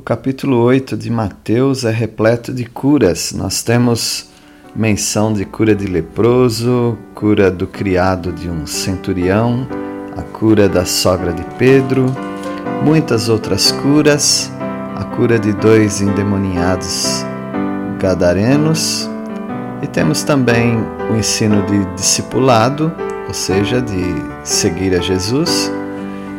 O capítulo 8 de Mateus é repleto de curas. Nós temos menção de cura de leproso, cura do criado de um centurião, a cura da sogra de Pedro, muitas outras curas, a cura de dois endemoniados gadarenos, e temos também o ensino de discipulado, ou seja, de seguir a Jesus,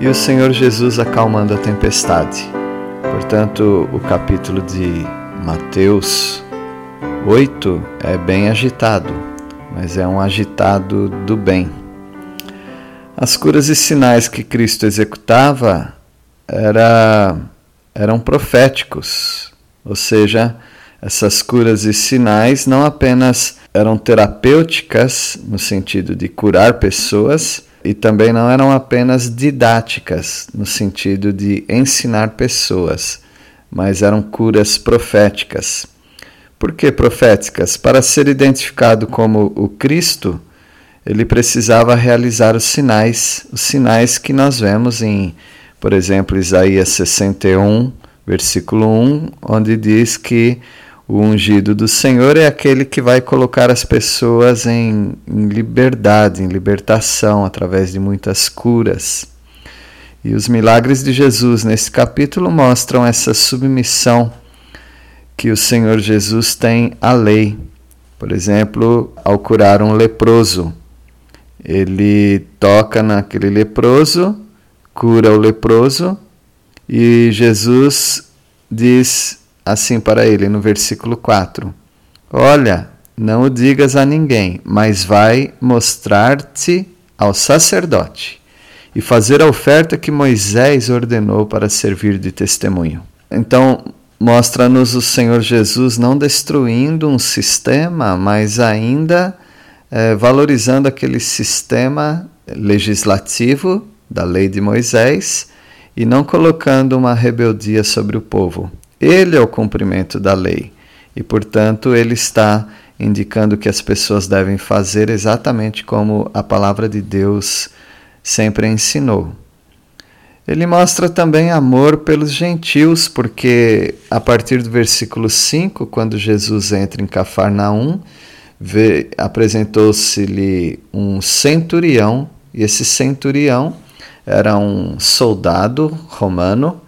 e o Senhor Jesus acalmando a tempestade. Portanto, o capítulo de Mateus 8 é bem agitado, mas é um agitado do bem. As curas e sinais que Cristo executava era, eram proféticos, ou seja, essas curas e sinais não apenas eram terapêuticas, no sentido de curar pessoas, e também não eram apenas didáticas, no sentido de ensinar pessoas, mas eram curas proféticas. Por que proféticas? Para ser identificado como o Cristo, ele precisava realizar os sinais, os sinais que nós vemos em, por exemplo, Isaías 61, versículo 1, onde diz que o ungido do Senhor é aquele que vai colocar as pessoas em, em, liberdade, em libertação, através de muitas curas. E os milagres de Jesus nesse capítulo mostram essa submissão que o Senhor Jesus tem à lei. Por exemplo, ao curar um leproso, ele toca naquele leproso, cura o leproso, e Jesus diz assim para ele no versículo 4: Olha, não o digas a ninguém, mas vai mostrar-te ao sacerdote e fazer a oferta que Moisés ordenou para servir de testemunho. Então, mostra-nos o Senhor Jesus não destruindo um sistema, mas ainda é, valorizando aquele sistema legislativo da lei de Moisés e não colocando uma rebeldia sobre o povo. Ele é o cumprimento da lei e, portanto, ele está indicando que as pessoas devem fazer exatamente como a palavra de Deus sempre ensinou. Ele mostra também amor pelos gentios, porque a partir do versículo 5, quando Jesus entra em Cafarnaum, apresentou-se-lhe um centurião, e esse centurião era um soldado romano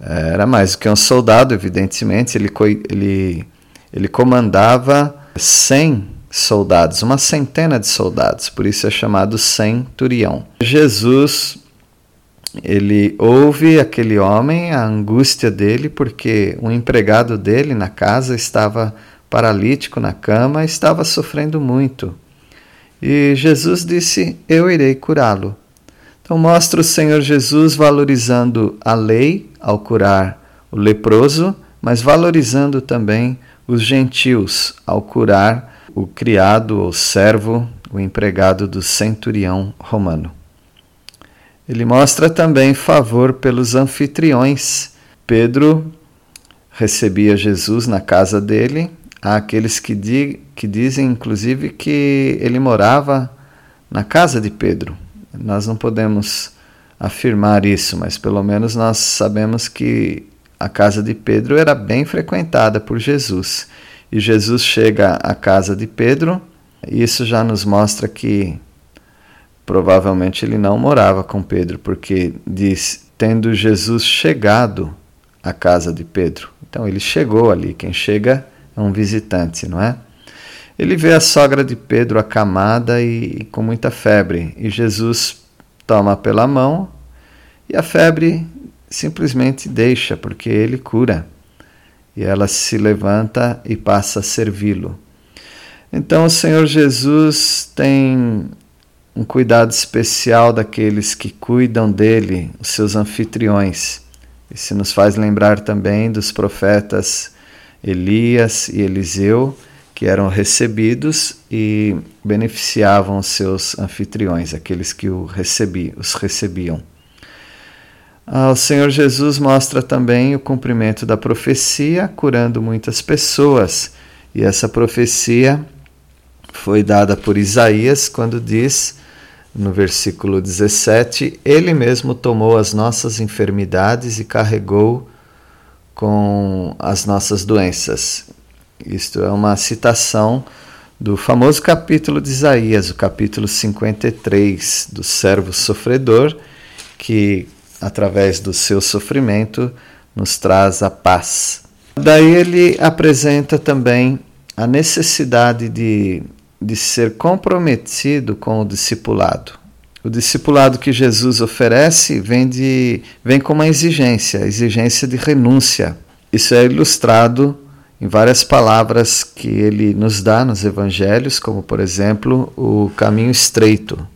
era mais do que um soldado, evidentemente, ele, ele, ele comandava 100 soldados, uma centena de soldados, por isso é chamado centurião. Jesus, ele ouve aquele homem, a angústia dele, porque um empregado dele na casa estava paralítico na cama, estava sofrendo muito. E Jesus disse: Eu irei curá-lo. Então, mostra o Senhor Jesus valorizando a lei ao curar o leproso, mas valorizando também os gentios ao curar o criado ou servo, o empregado do centurião romano. Ele mostra também favor pelos anfitriões. Pedro recebia Jesus na casa dele. Há aqueles que, di que dizem, inclusive, que ele morava na casa de Pedro. Nós não podemos afirmar isso, mas pelo menos nós sabemos que a casa de Pedro era bem frequentada por Jesus. E Jesus chega à casa de Pedro, e isso já nos mostra que provavelmente ele não morava com Pedro, porque diz: tendo Jesus chegado à casa de Pedro. Então ele chegou ali, quem chega é um visitante, não é? Ele vê a sogra de Pedro acamada e, e com muita febre, e Jesus toma pela mão e a febre simplesmente deixa, porque ele cura. e ela se levanta e passa a servi-lo. Então o Senhor Jesus tem um cuidado especial daqueles que cuidam dele, os seus anfitriões. Isso nos faz lembrar também dos profetas Elias e Eliseu, que eram recebidos e beneficiavam seus anfitriões, aqueles que o recebi, os recebiam. Ah, o Senhor Jesus mostra também o cumprimento da profecia, curando muitas pessoas. E essa profecia foi dada por Isaías quando diz, no versículo 17: Ele mesmo tomou as nossas enfermidades e carregou com as nossas doenças. Isto é uma citação do famoso capítulo de Isaías, o capítulo 53, do servo sofredor, que através do seu sofrimento, nos traz a paz. Daí ele apresenta também a necessidade de, de ser comprometido com o discipulado. O discipulado que Jesus oferece vem, de, vem com uma exigência, exigência de renúncia. Isso é ilustrado em várias palavras que ele nos dá nos evangelhos, como por exemplo o caminho estreito.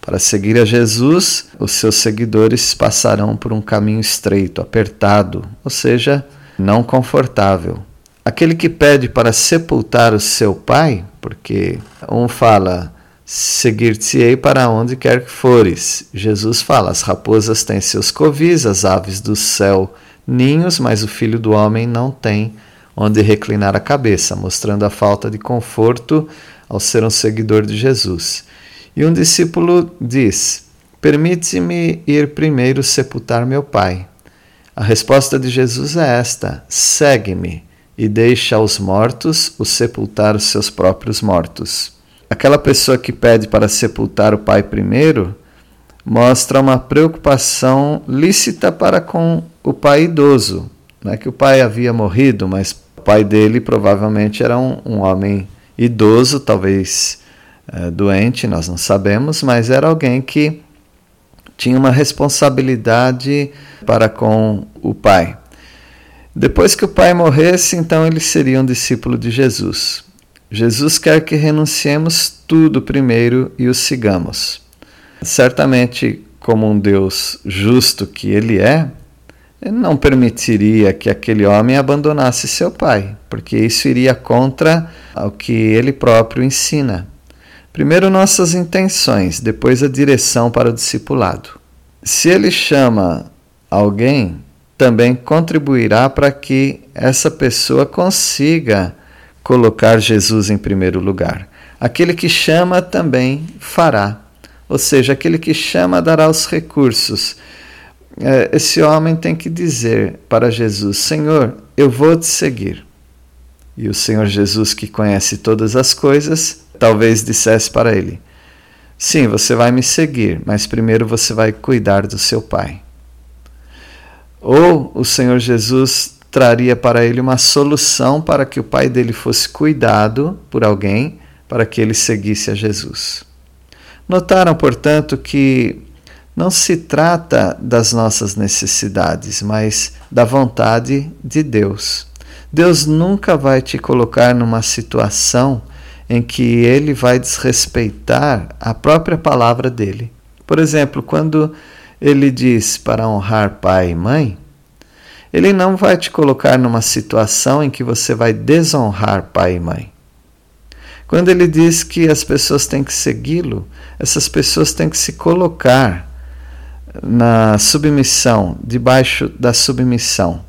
Para seguir a Jesus, os seus seguidores passarão por um caminho estreito, apertado, ou seja, não confortável. Aquele que pede para sepultar o seu pai, porque um fala, seguir-te-ei para onde quer que fores. Jesus fala, as raposas têm seus covis, as aves do céu ninhos, mas o filho do homem não tem onde reclinar a cabeça, mostrando a falta de conforto ao ser um seguidor de Jesus. E um discípulo diz: Permite-me ir primeiro sepultar meu pai. A resposta de Jesus é esta: Segue-me e deixa aos mortos o sepultar os seus próprios mortos. Aquela pessoa que pede para sepultar o pai primeiro mostra uma preocupação lícita para com o pai idoso. Não é que o pai havia morrido, mas pai dele provavelmente era um, um homem idoso, talvez é, doente, nós não sabemos, mas era alguém que tinha uma responsabilidade para com o pai. Depois que o pai morresse, então ele seria um discípulo de Jesus. Jesus quer que renunciemos tudo primeiro e o sigamos. Certamente, como um Deus justo que ele é, não permitiria que aquele homem abandonasse seu pai, porque isso iria contra o que ele próprio ensina. Primeiro, nossas intenções, depois, a direção para o discipulado. Se ele chama alguém, também contribuirá para que essa pessoa consiga colocar Jesus em primeiro lugar. Aquele que chama também fará, ou seja, aquele que chama dará os recursos. É, esse homem tem que dizer para Jesus: Senhor, eu vou te seguir. E o Senhor Jesus, que conhece todas as coisas, talvez dissesse para ele: Sim, você vai me seguir, mas primeiro você vai cuidar do seu pai. Ou o Senhor Jesus traria para ele uma solução para que o pai dele fosse cuidado por alguém para que ele seguisse a Jesus. Notaram, portanto, que não se trata das nossas necessidades, mas da vontade de Deus. Deus nunca vai te colocar numa situação em que ele vai desrespeitar a própria palavra dele. Por exemplo, quando ele diz para honrar pai e mãe, ele não vai te colocar numa situação em que você vai desonrar pai e mãe. Quando ele diz que as pessoas têm que segui-lo, essas pessoas têm que se colocar na submissão, debaixo da submissão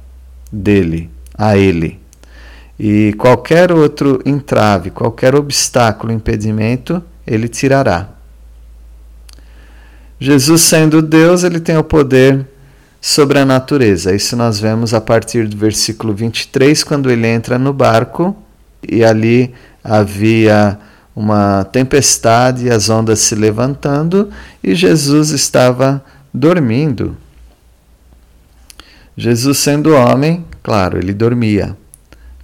dele, a ele. E qualquer outro entrave, qualquer obstáculo, impedimento, ele tirará. Jesus, sendo Deus, ele tem o poder sobre a natureza. Isso nós vemos a partir do versículo 23, quando ele entra no barco e ali havia uma tempestade, as ondas se levantando e Jesus estava dormindo. Jesus, sendo homem, claro, ele dormia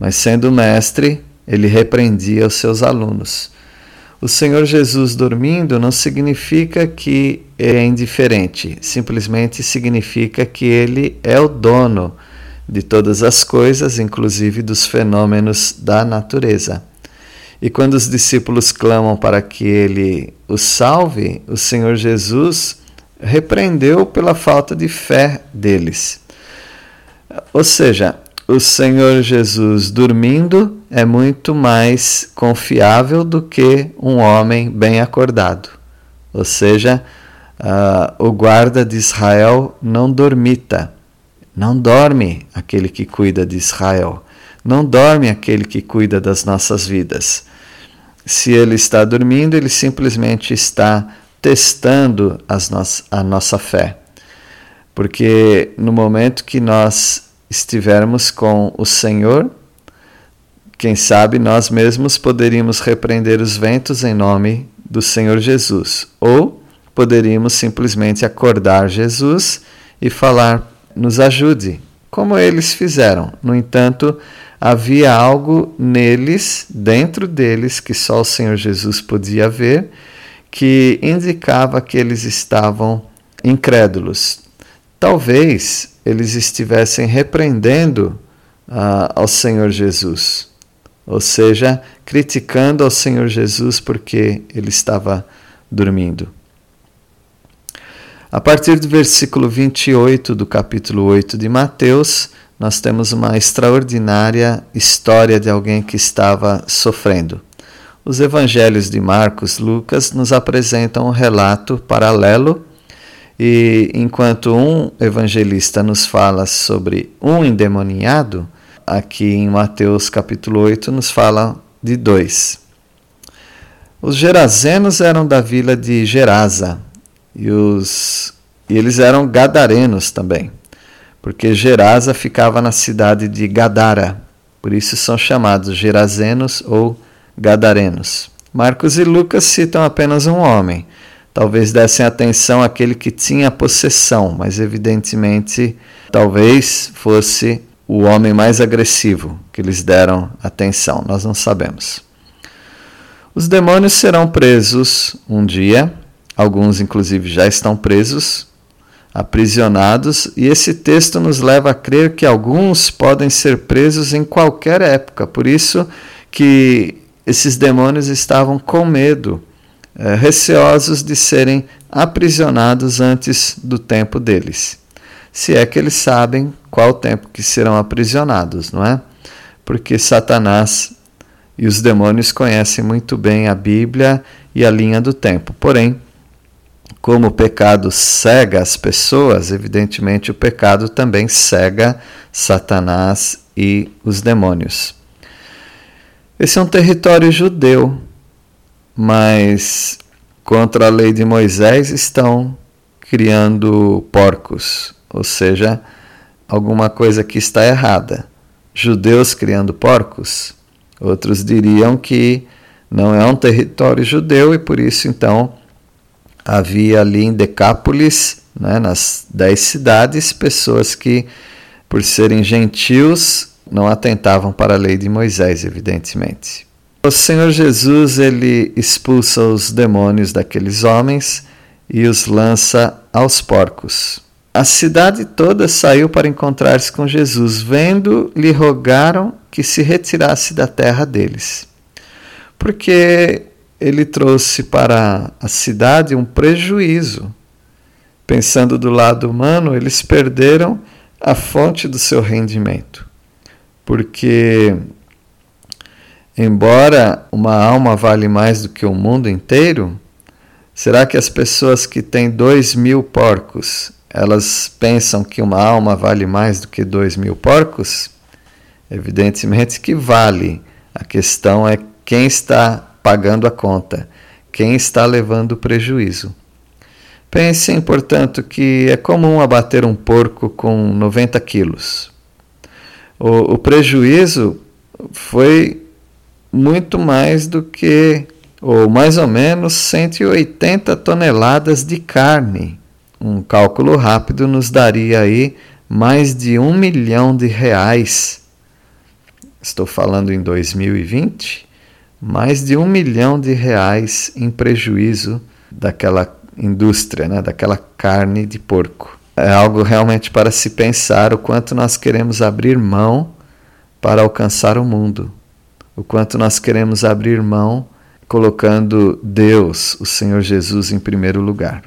mas sendo mestre, ele repreendia os seus alunos. O Senhor Jesus dormindo não significa que é indiferente, simplesmente significa que ele é o dono de todas as coisas, inclusive dos fenômenos da natureza. E quando os discípulos clamam para que ele os salve, o Senhor Jesus repreendeu pela falta de fé deles. Ou seja, o Senhor Jesus dormindo é muito mais confiável do que um homem bem acordado. Ou seja, uh, o guarda de Israel não dormita. Não dorme aquele que cuida de Israel. Não dorme aquele que cuida das nossas vidas. Se ele está dormindo, ele simplesmente está testando no a nossa fé. Porque no momento que nós estivermos com o Senhor, quem sabe nós mesmos poderíamos repreender os ventos em nome do Senhor Jesus, ou poderíamos simplesmente acordar Jesus e falar: nos ajude, como eles fizeram. No entanto, havia algo neles, dentro deles, que só o Senhor Jesus podia ver, que indicava que eles estavam incrédulos. Talvez eles estivessem repreendendo uh, ao Senhor Jesus, ou seja, criticando ao Senhor Jesus porque ele estava dormindo. A partir do versículo 28 do capítulo 8 de Mateus, nós temos uma extraordinária história de alguém que estava sofrendo. Os evangelhos de Marcos e Lucas nos apresentam um relato paralelo e enquanto um evangelista nos fala sobre um endemoniado, aqui em Mateus capítulo 8 nos fala de dois. Os gerazenos eram da vila de Gerasa e, os, e eles eram gadarenos também, porque Gerasa ficava na cidade de Gadara, por isso são chamados gerazenos ou gadarenos. Marcos e Lucas citam apenas um homem, talvez dessem atenção àquele que tinha possessão, mas evidentemente talvez fosse o homem mais agressivo que eles deram atenção, nós não sabemos. Os demônios serão presos um dia, alguns inclusive já estão presos, aprisionados, e esse texto nos leva a crer que alguns podem ser presos em qualquer época, por isso que esses demônios estavam com medo é, receosos de serem aprisionados antes do tempo deles. Se é que eles sabem qual tempo que serão aprisionados, não é? Porque Satanás e os demônios conhecem muito bem a Bíblia e a linha do tempo. Porém, como o pecado cega as pessoas, evidentemente o pecado também cega Satanás e os demônios. Esse é um território judeu, mas contra a lei de Moisés estão criando porcos, ou seja, alguma coisa que está errada. Judeus criando porcos? Outros diriam que não é um território judeu e por isso então havia ali em Decápolis, né, nas dez cidades, pessoas que, por serem gentios, não atentavam para a lei de Moisés, evidentemente. O Senhor Jesus ele expulsa os demônios daqueles homens e os lança aos porcos. A cidade toda saiu para encontrar-se com Jesus, vendo, lhe rogaram que se retirasse da terra deles, porque ele trouxe para a cidade um prejuízo. Pensando do lado humano, eles perderam a fonte do seu rendimento, porque Embora uma alma vale mais do que o mundo inteiro, será que as pessoas que têm dois mil porcos, elas pensam que uma alma vale mais do que dois mil porcos? Evidentemente que vale. A questão é quem está pagando a conta, quem está levando o prejuízo. Pensem, portanto, que é comum abater um porco com 90 quilos. O, o prejuízo foi muito mais do que, ou mais ou menos, 180 toneladas de carne. Um cálculo rápido nos daria aí mais de um milhão de reais. Estou falando em 2020, mais de um milhão de reais em prejuízo daquela indústria, né, daquela carne de porco. É algo realmente para se pensar o quanto nós queremos abrir mão para alcançar o mundo, o quanto nós queremos abrir mão colocando Deus, o Senhor Jesus, em primeiro lugar.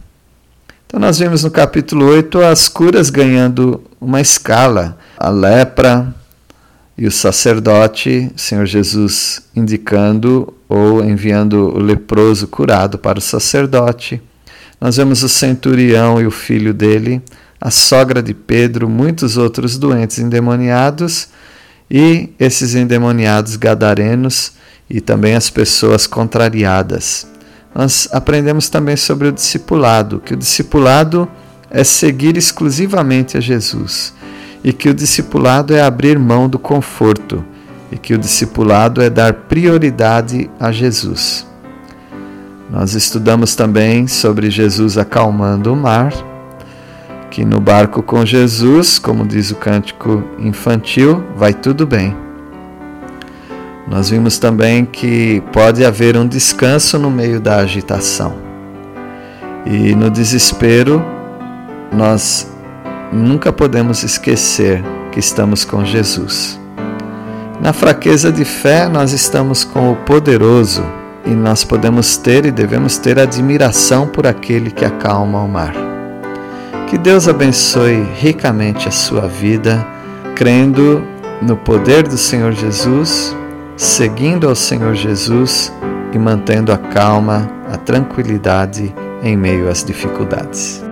Então, nós vimos no capítulo 8 as curas ganhando uma escala: a lepra e o sacerdote, o Senhor Jesus indicando ou enviando o leproso curado para o sacerdote. Nós vemos o centurião e o filho dele, a sogra de Pedro, muitos outros doentes endemoniados e esses endemoniados gadarenos e também as pessoas contrariadas. Nós aprendemos também sobre o discipulado, que o discipulado é seguir exclusivamente a Jesus e que o discipulado é abrir mão do conforto e que o discipulado é dar prioridade a Jesus. Nós estudamos também sobre Jesus acalmando o mar, que no barco com Jesus, como diz o cântico infantil, vai tudo bem. Nós vimos também que pode haver um descanso no meio da agitação. E no desespero, nós nunca podemos esquecer que estamos com Jesus. Na fraqueza de fé, nós estamos com o poderoso e nós podemos ter e devemos ter admiração por aquele que acalma o mar. Que Deus abençoe ricamente a sua vida, crendo no poder do Senhor Jesus seguindo ao Senhor Jesus e mantendo a calma, a tranquilidade em meio às dificuldades.